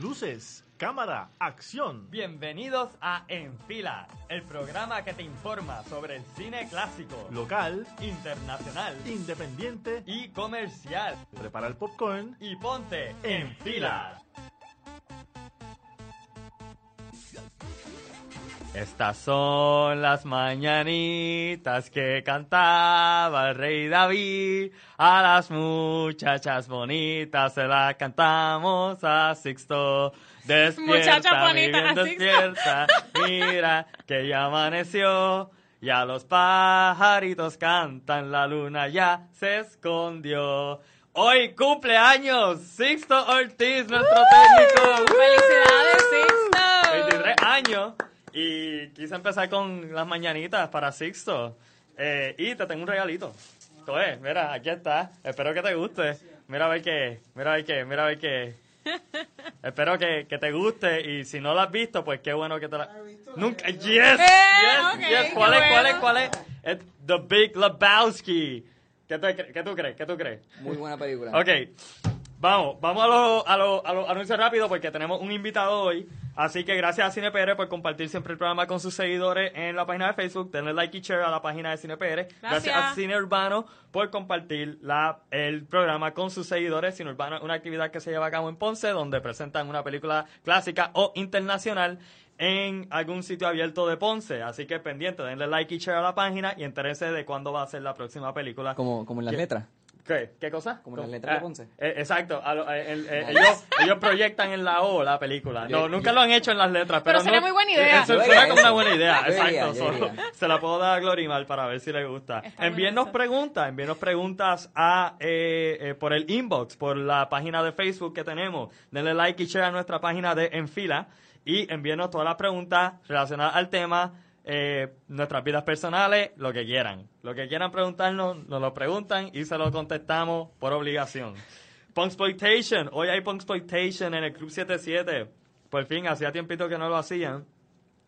Luces, cámara, acción. Bienvenidos a En Fila, el programa que te informa sobre el cine clásico, Local, internacional independiente y comercial. Prepara el popcorn Y ponte en fila. Estas son las mañanitas que cantaba el rey David. A las muchachas bonitas se las cantamos a Sixto. Despierta, Muchacha mi bonita, bien, a Sixto. despierta. Mira que ya amaneció. Ya los pajaritos cantan, la luna ya se escondió. Hoy cumpleaños Sixto Ortiz, nuestro técnico. ¡Felicidades, Sixto! 23 años y quise empezar con las mañanitas para Sixto. Eh, y te tengo un regalito. Entonces, mira, aquí está. Espero que te guste. Mira a ver qué, mira a ver qué, mira a ver qué. Espero que, que te guste y si no lo has visto, pues qué bueno que te la... Nunca... Yes, yes, ok, yes. ¿Cuál es, cuál es, cuál es? Es The Big Lebowski. ¿Qué, te qué tú crees? ¿Qué tú crees? Muy buena película. Ok, vamos, vamos a los a los- a los anuncios rápidos porque tenemos un invitado hoy. Así que gracias a CinePR por compartir siempre el programa con sus seguidores en la página de Facebook. Denle like y share a la página de CinePR. Gracias, a Cine Urbano por compartir la, el programa con sus seguidores. Cine Urbano es una actividad que se lleva a cabo en Ponce donde presentan una película clásica o internacional en algún sitio abierto de Ponce. Así que pendiente, denle like y share a la página y entérense de cuándo va a ser la próxima película. Como, como en las letras. ¿Qué? ¿Qué cosa? Como las letras de Ah, Ponce. eh, exacto. A lo- eh, el- eh, ellos, ellos proyectan en la O la película. No, nunca lo han hecho en las letras. Pero, Pero sería no- muy buena idea. Eso Yo suena haría como una eso. buena idea. Yo Exacto. yo so- haría. se la puedo dar a Glorimar para ver si le gusta. Está Envíennos bueno eso. preguntas. Envíennos preguntas a, eh, eh, por el inbox, por la página de Facebook que tenemos. Denle like y share a nuestra página de En Fila. Y envíenos todas las preguntas relacionadas al tema eh, nuestras vidas personales, lo que quieran. Lo que quieran preguntarnos, nos lo preguntan y se lo contestamos por obligación. Punksploitation, hoy hay Punksploitation en el Club 77. Por fin, hacía tiempito que no lo hacían.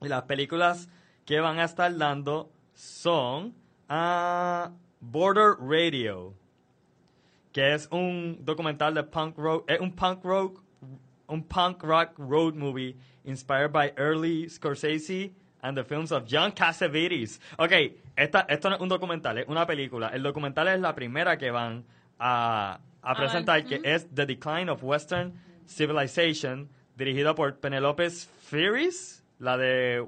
Y las películas que van a estar dando son ah, Border Radio, que es un documental de punk rock, es un punk rock, un punk rock road movie inspired by early Scorsese and the films of John Cassavetes. Ok, esta, esto no es un documental, es una película. El documental es la primera que van a, a ver, presentar, que es The Decline of Western Civilization, dirigido por Penelope Ferris, la de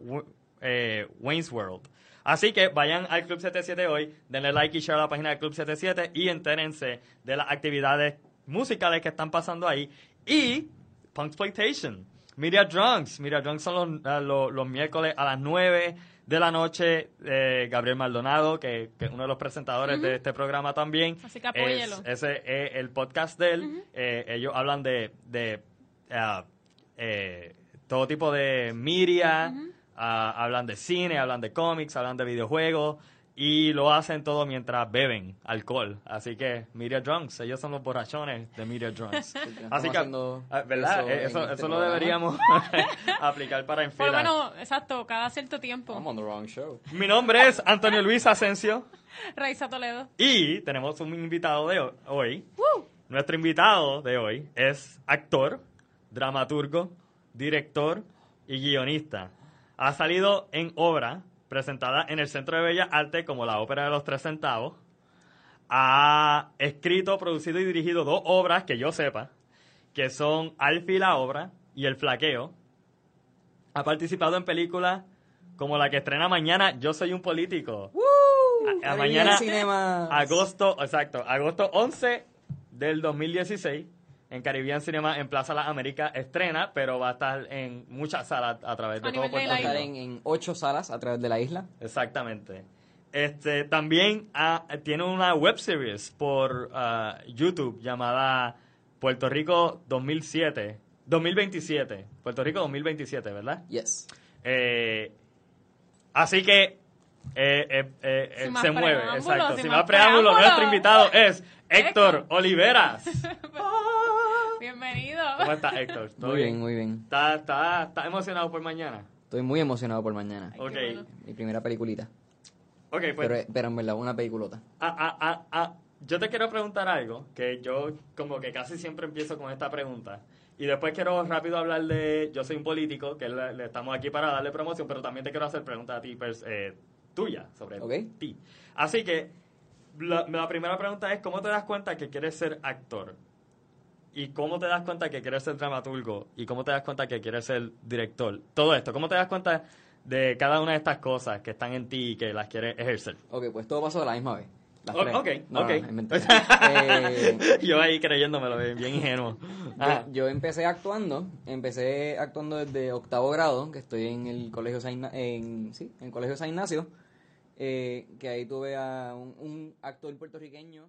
eh, Wayne's World. Así que vayan al Club 77 hoy, denle like y share a la página del Club 77 y entérense de las actividades musicales que están pasando ahí. Y Punksploitation, Media Drunks. Media Drunks son los, eh, los, los miércoles a las 9 de la noche. Eh, Gabriel Maldonado, que, que es uno de los presentadores de este programa también. Así que apóyelo. Es- ese es el podcast de él. Eh, ellos hablan de, de ah, eh, todo tipo de media, ah, hablan de cine, hablan de cómics, hablan de videojuegos y lo hacen todo mientras beben alcohol. Así que Media Drunks, ellos son los borrachones de Media Drunks. estamos Así que, ah, ¿verdad? eso Eh, en Eso, este eso lo deberíamos aplicar para lo enfilar. menos, exacto, cada cierto tiempo. I'm on the wrong show. Mi nombre es Antonio Luis Asensio. Raiza Toledo. Y tenemos un invitado de ho- hoy. ¡Woo! Nuestro invitado de hoy es actor, dramaturgo, director y guionista. Ha salido en obra presentada en el Centro de Bellas Artes como la Ópera de los Tres Centavos. Ha escrito, producido y dirigido dos obras que yo sepa, que son Alfie la obra y El Flaqueo. Ha participado en películas como la que estrena mañana Yo soy un político. A- a mañana, agosto, exacto, agosto 11 del 2016 en Caribbean Cinema en Plaza Las Américas estrena, pero va a estar en muchas salas a través de A todo Puerto Rico. estar en, en ocho salas a través de la isla. Exactamente. Este, también ah, tiene una web series por ah, YouTube llamada Puerto Rico 2007, 2027. Puerto Rico 2027, ¿verdad? Yes. Eh, así que eh, eh, eh, eh, se mueve, exacto. sin Sin más preámbulo, preámbulo. nuestro invitado es Héctor Héctor. Oliveras. Bienvenido. ¿Cómo estás, Héctor? ¿Todo Muy bien, muy bien. ¿Estás está, está emocionado por mañana? Estoy muy emocionado por mañana. Ay, Ok. bueno. Mi primera peliculita. Ok, pues... Pero, pero en verdad, una peliculota. Ah, ah, ah, ah, yo te quiero preguntar algo, que yo como que casi siempre empiezo con esta pregunta. Y después quiero rápido hablar de, yo soy un político, que le, le estamos aquí para darle promoción, pero también te quiero hacer preguntas a ti, pers- eh, tuya, sobre Ok. ti. Así que, la, la primera pregunta es, ¿cómo te das cuenta que quieres ser actor? ¿Y cómo te das cuenta que quieres ser dramaturgo? ¿Y cómo te das cuenta que quieres ser director? Todo esto, ¿cómo te das cuenta de cada una de estas cosas que están en ti y que las quieres ejercer? Ok, pues todo pasó a la misma vez. Las tres. ok, No, ok. no. Eh, Yo ahí creyéndomelo, bien, bien ingenuo. Yo, yo empecé actuando, empecé actuando desde octavo grado, que estoy en el colegio San, en, sí, en el colegio San Ignacio, eh, que ahí tuve a un, un actor puertorriqueño.